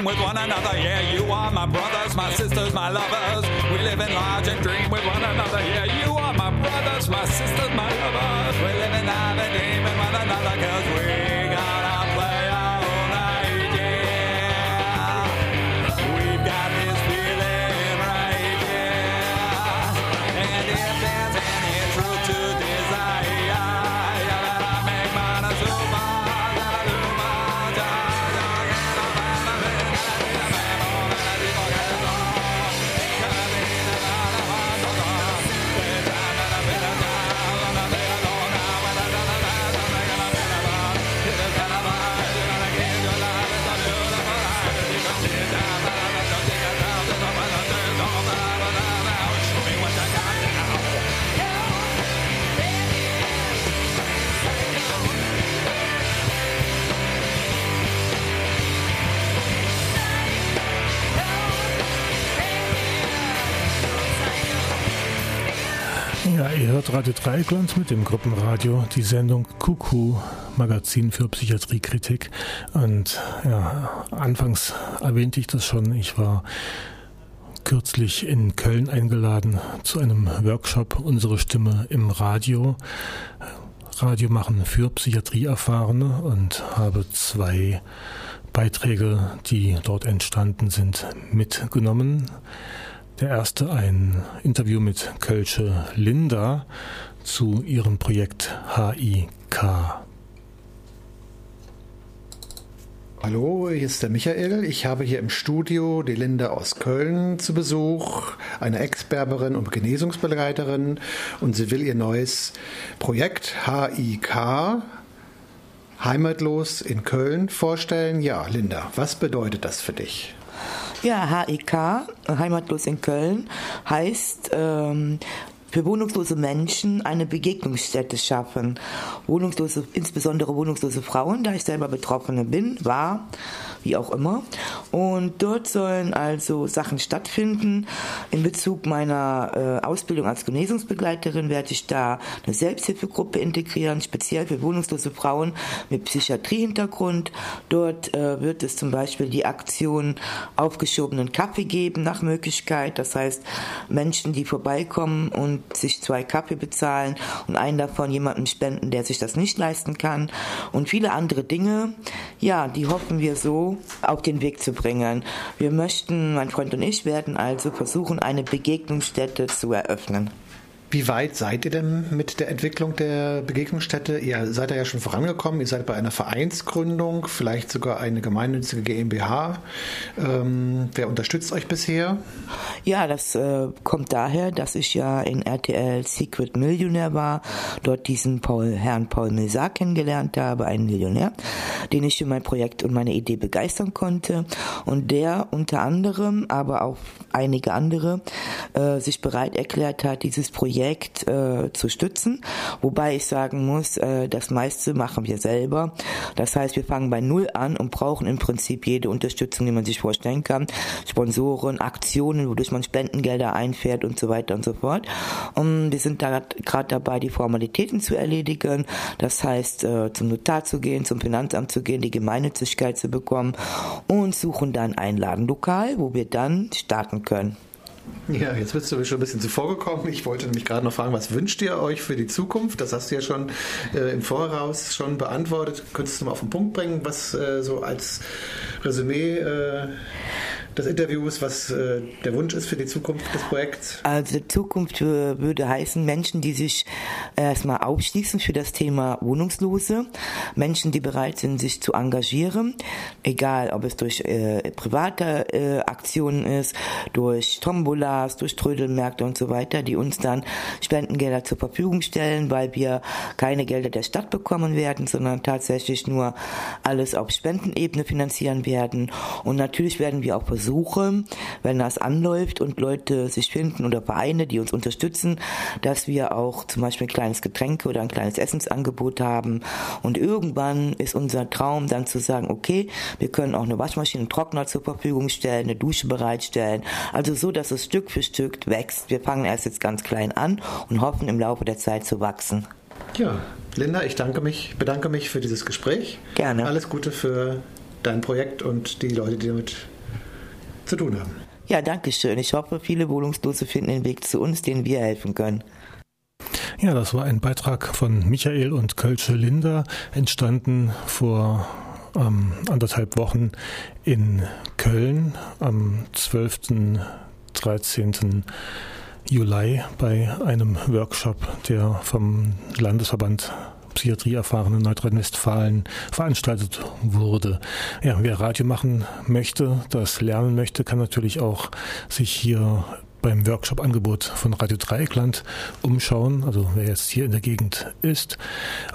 dream with one another. Yeah, you are my brothers, my sisters, my lovers. We live in large and dream with one another. Yeah, you are my brothers, my sisters, my lovers. Ihr hört Radio Dreieckland mit dem Gruppenradio, die Sendung Kuku, Magazin für Psychiatriekritik. Und ja, anfangs erwähnte ich das schon, ich war kürzlich in Köln eingeladen zu einem Workshop Unsere Stimme im Radio. Radio machen für Psychiatrieerfahrene und habe zwei Beiträge, die dort entstanden sind, mitgenommen. Der erste ein Interview mit Kölsche Linda zu ihrem Projekt HIK. Hallo, hier ist der Michael. Ich habe hier im Studio die Linda aus Köln zu Besuch, eine Ex-Berberin und Genesungsbegleiterin und sie will ihr neues Projekt HIK, Heimatlos in Köln, vorstellen. Ja, Linda, was bedeutet das für dich? Ja, HIK, Heimatlos in Köln, heißt ähm, für wohnungslose Menschen eine Begegnungsstätte schaffen. Wohnungslose, insbesondere wohnungslose Frauen, da ich selber Betroffene bin, war, wie auch immer. Und dort sollen also Sachen stattfinden. In Bezug meiner äh, Ausbildung als Genesungsbegleiterin werde ich da eine Selbsthilfegruppe integrieren, speziell für wohnungslose Frauen mit Psychiatriehintergrund. Dort äh, wird es zum Beispiel die Aktion aufgeschobenen Kaffee geben nach Möglichkeit. Das heißt, Menschen, die vorbeikommen und sich zwei Kaffee bezahlen und einen davon jemandem spenden, der sich das nicht leisten kann und viele andere Dinge. Ja, die hoffen wir so auf den Weg zu bringen. Wir möchten, mein Freund und ich werden also versuchen, eine Begegnungsstätte zu eröffnen. Wie weit seid ihr denn mit der Entwicklung der Begegnungsstätte? Ihr seid ja schon vorangekommen, ihr seid bei einer Vereinsgründung, vielleicht sogar eine gemeinnützige GmbH. Ähm, wer unterstützt euch bisher? Ja, das äh, kommt daher, dass ich ja in RTL Secret Millionär war, dort diesen Paul, Herrn Paul Milsar kennengelernt habe, einen Millionär, den ich für mein Projekt und meine Idee begeistern konnte und der unter anderem, aber auch einige andere, äh, sich bereit erklärt hat, dieses Projekt Projekt äh, zu stützen. Wobei ich sagen muss, äh, das meiste machen wir selber. Das heißt, wir fangen bei Null an und brauchen im Prinzip jede Unterstützung, die man sich vorstellen kann. Sponsoren, Aktionen, wodurch man Spendengelder einfährt und so weiter und so fort. Und wir sind da gerade dabei, die Formalitäten zu erledigen. Das heißt, äh, zum Notar zu gehen, zum Finanzamt zu gehen, die Gemeinnützigkeit zu bekommen und suchen dann ein Ladenlokal, wo wir dann starten können. Ja, jetzt bist du mir schon ein bisschen zuvor gekommen. Ich wollte nämlich gerade noch fragen, was wünscht ihr euch für die Zukunft? Das hast du ja schon äh, im Voraus schon beantwortet. Könntest du mal auf den Punkt bringen, was äh, so als Resümee äh, des Interviews, was äh, der Wunsch ist für die Zukunft des Projekts? Also Zukunft äh, würde heißen Menschen, die sich erstmal aufschließen für das Thema Wohnungslose, Menschen, die bereit sind, sich zu engagieren, egal ob es durch äh, private äh, Aktionen ist, durch Tombolas, durch Trödelmärkte und so weiter, die uns dann Spendengelder zur Verfügung stellen, weil wir keine Gelder der Stadt bekommen werden, sondern tatsächlich nur alles auf Spendenebene finanzieren werden. Und natürlich werden wir auch versuchen, wenn das anläuft und Leute sich finden oder Vereine, die uns unterstützen, dass wir auch zum Beispiel ein kleines Getränke oder ein kleines Essensangebot haben. Und irgendwann ist unser Traum dann zu sagen, okay, wir können auch eine Waschmaschine, einen Trockner zur Verfügung stellen, eine Dusche bereitstellen. Also so, dass es Stück für Stück wächst. Wir fangen erst jetzt ganz klein an und hoffen im Laufe der Zeit zu wachsen. Ja, Linda, ich danke mich, bedanke mich für dieses Gespräch. Gerne. Alles Gute für dein Projekt und die Leute, die damit zu tun haben. Ja, danke schön. Ich hoffe, viele Wohnungslose finden den Weg zu uns, denen wir helfen können. Ja, das war ein Beitrag von Michael und Kölsche Linda, entstanden vor ähm, anderthalb Wochen in Köln am 12. 13. Juli bei einem Workshop, der vom Landesverband Psychiatrieerfahrene Nordrhein-Westfalen veranstaltet wurde. Ja, wer Radio machen möchte, das lernen möchte, kann natürlich auch sich hier beim Workshop-Angebot von Radio Dreieckland umschauen, also wer jetzt hier in der Gegend ist.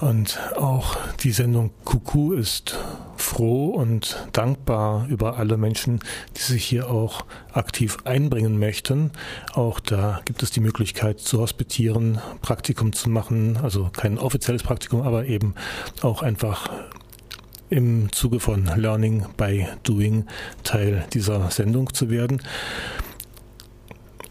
Und auch die Sendung Kuku ist froh und dankbar über alle Menschen, die sich hier auch aktiv einbringen möchten. Auch da gibt es die Möglichkeit zu hospitieren, Praktikum zu machen, also kein offizielles Praktikum, aber eben auch einfach im Zuge von Learning by Doing Teil dieser Sendung zu werden.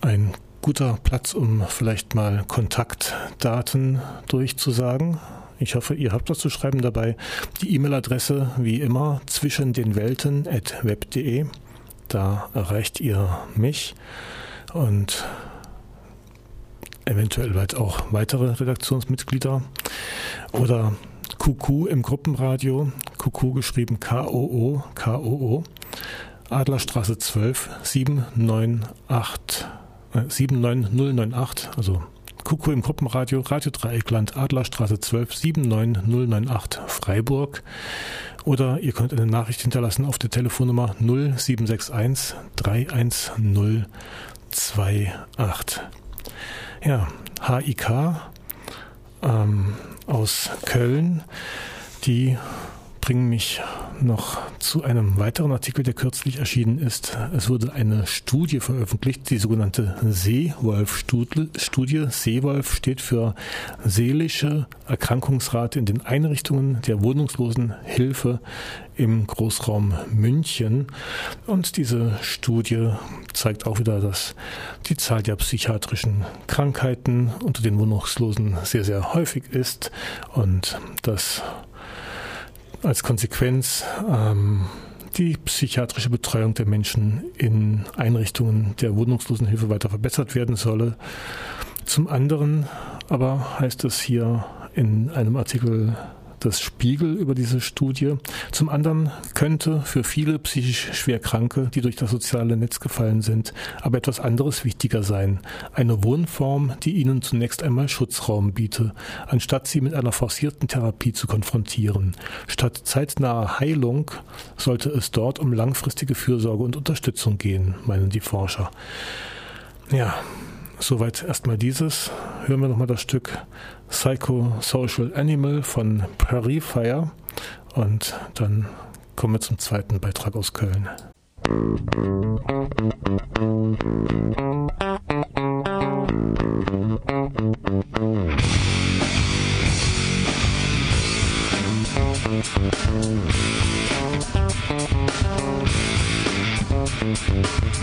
Ein guter Platz, um vielleicht mal Kontaktdaten durchzusagen. Ich hoffe, ihr habt was zu schreiben dabei. Die E-Mail-Adresse wie immer zwischen den Welten at web.de. Da erreicht ihr mich und eventuell bald auch weitere Redaktionsmitglieder oder QQ im Gruppenradio, QQ geschrieben K-O-O, K-O-O, Adlerstraße 12 798, äh, 79098, also QQ im Gruppenradio, Radio Dreieckland, Adlerstraße 12 79098 Freiburg. Oder ihr könnt eine Nachricht hinterlassen auf der Telefonnummer 0761 310 28. Ja, HIK ähm, aus Köln, die bringen mich noch zu einem weiteren Artikel, der kürzlich erschienen ist. Es wurde eine Studie veröffentlicht, die sogenannte Seewolf-Studie. Seewolf steht für seelische Erkrankungsrate in den Einrichtungen der Wohnungslosenhilfe im Großraum München. Und diese Studie zeigt auch wieder, dass die Zahl der psychiatrischen Krankheiten unter den Wohnungslosen sehr, sehr häufig ist und dass als Konsequenz ähm, die psychiatrische Betreuung der Menschen in Einrichtungen der Wohnungslosenhilfe weiter verbessert werden solle. Zum anderen aber heißt es hier in einem Artikel das Spiegel über diese Studie. Zum anderen könnte für viele psychisch Schwerkranke, die durch das soziale Netz gefallen sind, aber etwas anderes wichtiger sein. Eine Wohnform, die ihnen zunächst einmal Schutzraum biete, anstatt sie mit einer forcierten Therapie zu konfrontieren. Statt zeitnaher Heilung sollte es dort um langfristige Fürsorge und Unterstützung gehen, meinen die Forscher. Ja, Soweit erstmal dieses. Hören wir nochmal das Stück Psychosocial Animal von Prairie Fire und dann kommen wir zum zweiten Beitrag aus Köln. Psychosocial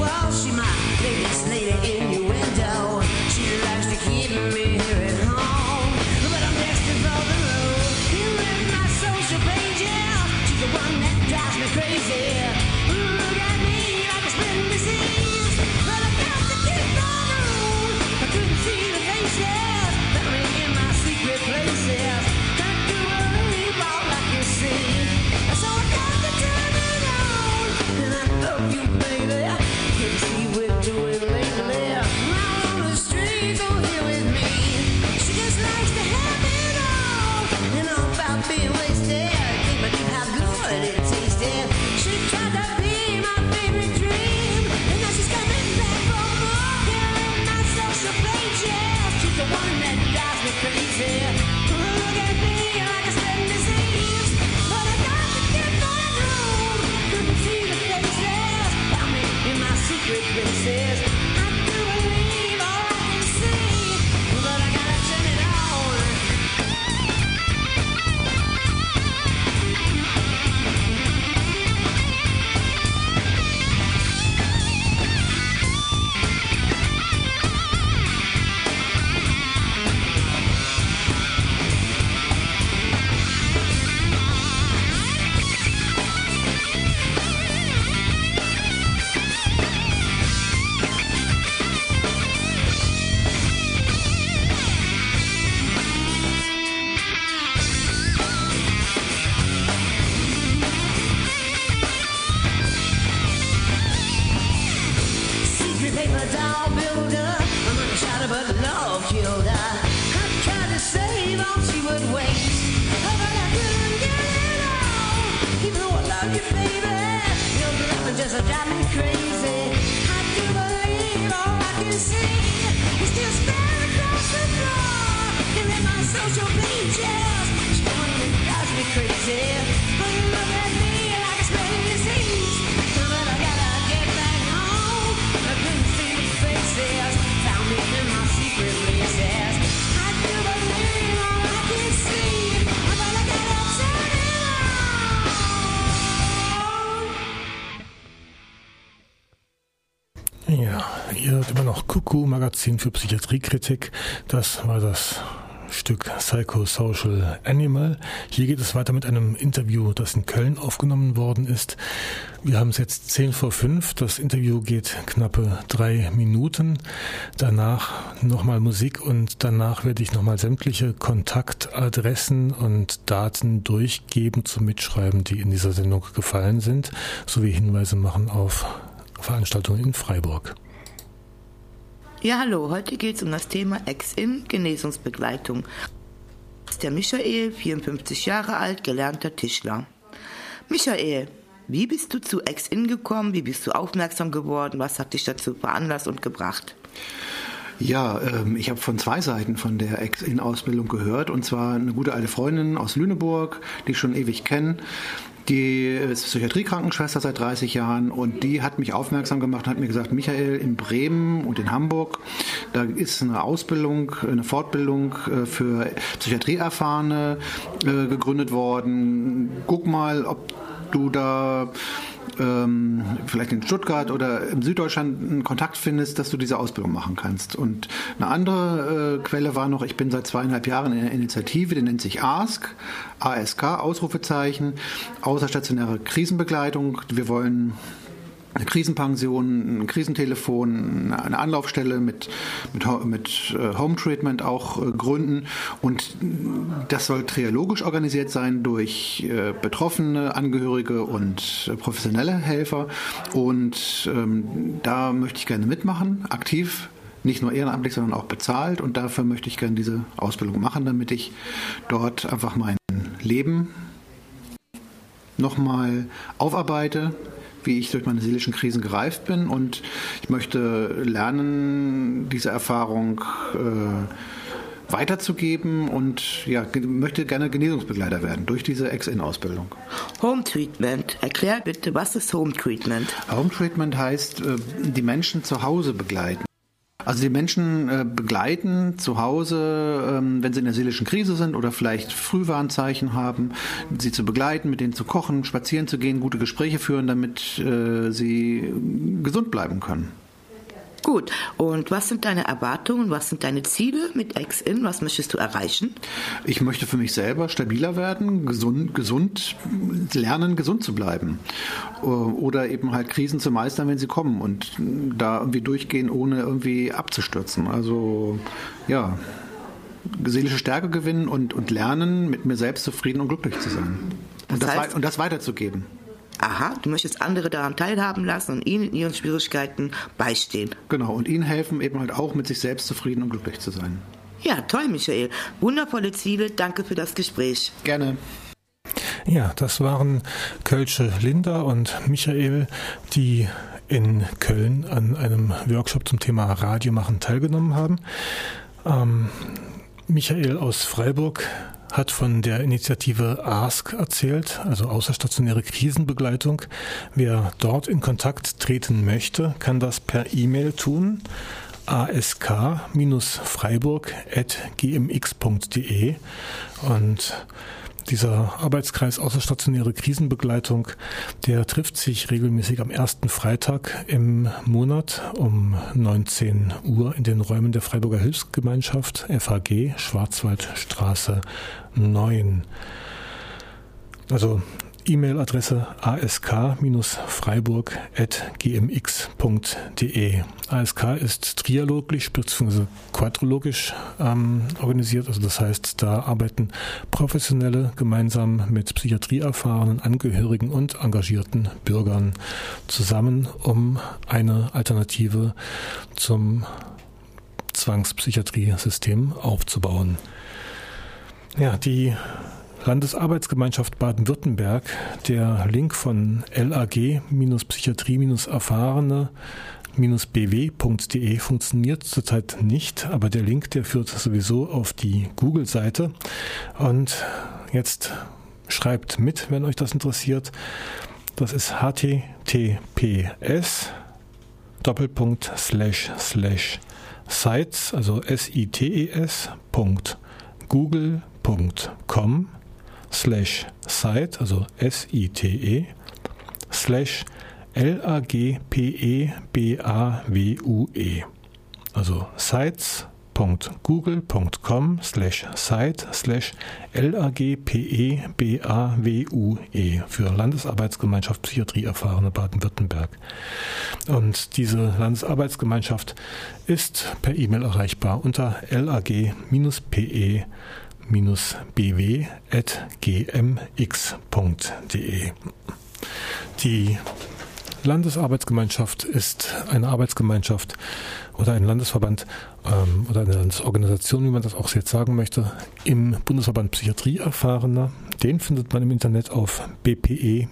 hypersexual, she my latest lady innuendo. She likes to keep me here at home, but I'm destined for the road. You read my social pages, she's the one that drives me crazy. Magazin für Psychiatriekritik. Das war das Stück Psychosocial Animal. Hier geht es weiter mit einem Interview, das in Köln aufgenommen worden ist. Wir haben es jetzt 10 vor 5. Das Interview geht knappe drei Minuten. Danach nochmal Musik und danach werde ich nochmal sämtliche Kontaktadressen und Daten durchgeben zum Mitschreiben, die in dieser Sendung gefallen sind, sowie Hinweise machen auf Veranstaltungen in Freiburg. Ja, hallo, heute geht es um das Thema Ex-In, Genesungsbegleitung. Das ist der Michael, 54 Jahre alt, gelernter Tischler. Michael, wie bist du zu Ex-In gekommen? Wie bist du aufmerksam geworden? Was hat dich dazu veranlasst und gebracht? Ja, ähm, ich habe von zwei Seiten von der Ex-In-Ausbildung gehört. Und zwar eine gute alte Freundin aus Lüneburg, die ich schon ewig kenne. Die ist Psychiatriekrankenschwester seit 30 Jahren und die hat mich aufmerksam gemacht und hat mir gesagt, Michael, in Bremen und in Hamburg, da ist eine Ausbildung, eine Fortbildung äh, für Psychiatrieerfahrene äh, gegründet worden. Guck mal, ob du da ähm, vielleicht in Stuttgart oder in Süddeutschland einen Kontakt findest, dass du diese Ausbildung machen kannst. Und eine andere äh, Quelle war noch, ich bin seit zweieinhalb Jahren in einer Initiative, die nennt sich ASK, ASK, Ausrufezeichen, außerstationäre Krisenbegleitung. Wir wollen eine Krisenpension, ein Krisentelefon, eine Anlaufstelle mit, mit, mit äh, Home Treatment auch äh, gründen. Und das soll triologisch organisiert sein durch äh, Betroffene, Angehörige und professionelle Helfer. Und ähm, da möchte ich gerne mitmachen, aktiv nicht nur ehrenamtlich, sondern auch bezahlt. Und dafür möchte ich gerne diese Ausbildung machen, damit ich dort einfach mein Leben nochmal aufarbeite, wie ich durch meine seelischen Krisen gereift bin und ich möchte lernen, diese Erfahrung äh, weiterzugeben und ja, möchte gerne Genesungsbegleiter werden durch diese Ex-In-Ausbildung. Home Treatment. Erklär bitte, was ist Home Treatment? Home Treatment heißt, äh, die Menschen zu Hause begleiten. Also die Menschen äh, begleiten zu Hause, ähm, wenn sie in der seelischen Krise sind oder vielleicht Frühwarnzeichen haben, sie zu begleiten, mit denen zu kochen, spazieren zu gehen, gute Gespräche führen, damit äh, sie gesund bleiben können. Gut, und was sind deine Erwartungen, was sind deine Ziele mit Ex-In, was möchtest du erreichen? Ich möchte für mich selber stabiler werden, gesund, gesund lernen, gesund zu bleiben. Oder eben halt Krisen zu meistern, wenn sie kommen und da irgendwie durchgehen, ohne irgendwie abzustürzen. Also ja, seelische Stärke gewinnen und, und lernen, mit mir selbst zufrieden und glücklich zu sein. Und Das heißt- und das weiterzugeben. Aha, du möchtest andere daran teilhaben lassen und ihnen in ihren Schwierigkeiten beistehen. Genau, und ihnen helfen, eben halt auch mit sich selbst zufrieden und glücklich zu sein. Ja, toll, Michael. Wundervolle Ziele. Danke für das Gespräch. Gerne. Ja, das waren Kölsche Linda und Michael, die in Köln an einem Workshop zum Thema Radiomachen teilgenommen haben. Ähm, Michael aus Freiburg hat von der Initiative ASK erzählt, also außerstationäre Krisenbegleitung. Wer dort in Kontakt treten möchte, kann das per E-Mail tun ask-freiburg.gmx.de und dieser Arbeitskreis außerstationäre Krisenbegleitung, der trifft sich regelmäßig am ersten Freitag im Monat um 19 Uhr in den Räumen der Freiburger Hilfsgemeinschaft FAG Schwarzwaldstraße 9. Also E-Mail-Adresse ask-freiburg.gmx.de. ASK ist trialogisch bzw. quadrologisch ähm, organisiert, also das heißt, da arbeiten Professionelle gemeinsam mit psychiatrieerfahrenen Angehörigen und engagierten Bürgern zusammen, um eine Alternative zum Zwangspsychiatrie-System aufzubauen. Ja, die Landesarbeitsgemeinschaft Baden-Württemberg, der Link von lag-psychiatrie-erfahrene-bw.de funktioniert zurzeit nicht, aber der Link, der führt sowieso auf die Google-Seite. Und jetzt schreibt mit, wenn euch das interessiert. Das ist https Doppelpunkt slash slash sites, also s-i-t-e-s slash site, also S-I-T-E, slash L-A-G-P-E-B-A-W-U-E. Also sites.google.com slash site slash L-A-G-P-E-B-A-W-U-E für Landesarbeitsgemeinschaft Psychiatrie erfahrene Baden-Württemberg. Und diese Landesarbeitsgemeinschaft ist per E-Mail erreichbar unter lag-pe bw.gmx.de. Die Landesarbeitsgemeinschaft ist eine Arbeitsgemeinschaft oder ein Landesverband ähm, oder eine Landesorganisation, wie man das auch jetzt sagen möchte, im Bundesverband Psychiatrie Erfahrener. Den findet man im Internet auf bpe-online.de.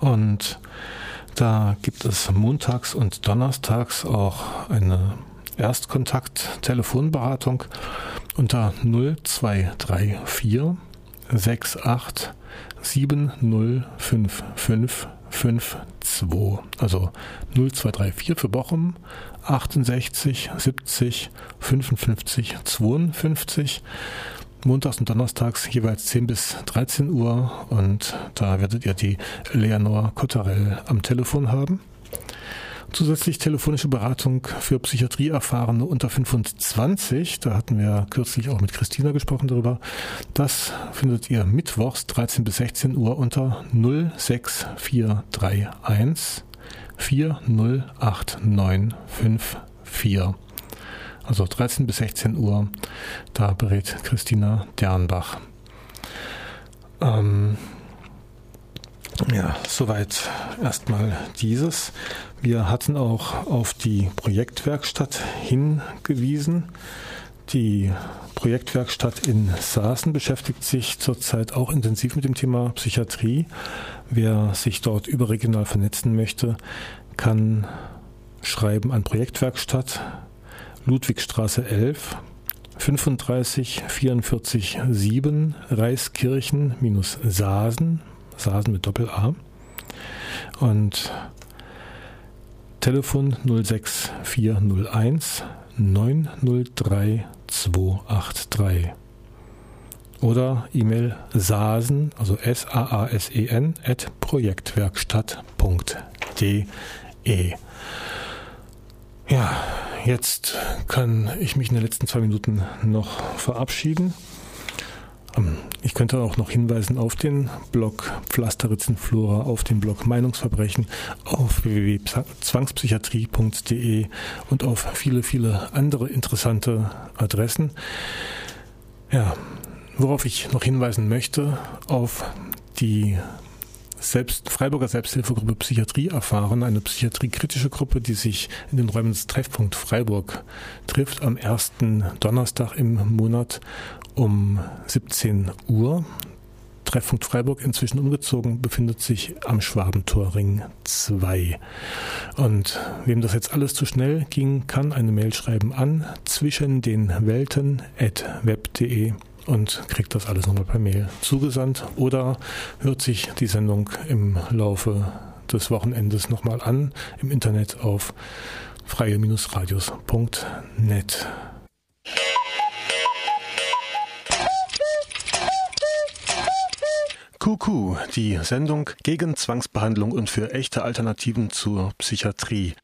Und da gibt es montags und donnerstags auch eine Erstkontakt-Telefonberatung unter 0234 68 705552. Also 0234 für Bochum 68 70 55 52. Montags und Donnerstags jeweils 10 bis 13 Uhr und da werdet ihr die Leonor Cottarell am Telefon haben. Zusätzlich telefonische Beratung für Psychiatrieerfahrene unter 25. Da hatten wir kürzlich auch mit Christina gesprochen darüber. Das findet ihr mittwochs 13 bis 16 Uhr unter 06431 408954. Also 13 bis 16 Uhr. Da berät Christina Dernbach. Ähm, ja, soweit erstmal dieses. Wir hatten auch auf die Projektwerkstatt hingewiesen. Die Projektwerkstatt in Saaßen beschäftigt sich zurzeit auch intensiv mit dem Thema Psychiatrie. Wer sich dort überregional vernetzen möchte, kann schreiben an Projektwerkstatt Ludwigstraße 11 35 44 7 Reiskirchen minus Saasen Sasen mit Doppel-A. Und Telefon 06401 903 283. Oder E-Mail sasen, also S-A-A-S-E-N, at projektwerkstatt.de. Ja, jetzt kann ich mich in den letzten zwei Minuten noch verabschieden. Ähm, ich könnte auch noch hinweisen auf den Blog Pflasteritzenflora, auf den Blog Meinungsverbrechen, auf www.zwangspsychiatrie.de und auf viele, viele andere interessante Adressen. Ja, worauf ich noch hinweisen möchte, auf die selbst, Freiburger Selbsthilfegruppe Psychiatrie erfahren, eine psychiatriekritische Gruppe, die sich in den Räumen des Treffpunkt Freiburg trifft am ersten Donnerstag im Monat um 17 Uhr. Treffpunkt Freiburg inzwischen umgezogen, befindet sich am Schwabentorring 2. Und wem das jetzt alles zu schnell ging, kann eine Mail schreiben an zwischen den Welten at web.de und kriegt das alles nochmal per Mail zugesandt oder hört sich die Sendung im Laufe des Wochenendes nochmal an im Internet auf freie-radios.net. Kuku, die Sendung gegen Zwangsbehandlung und für echte Alternativen zur Psychiatrie.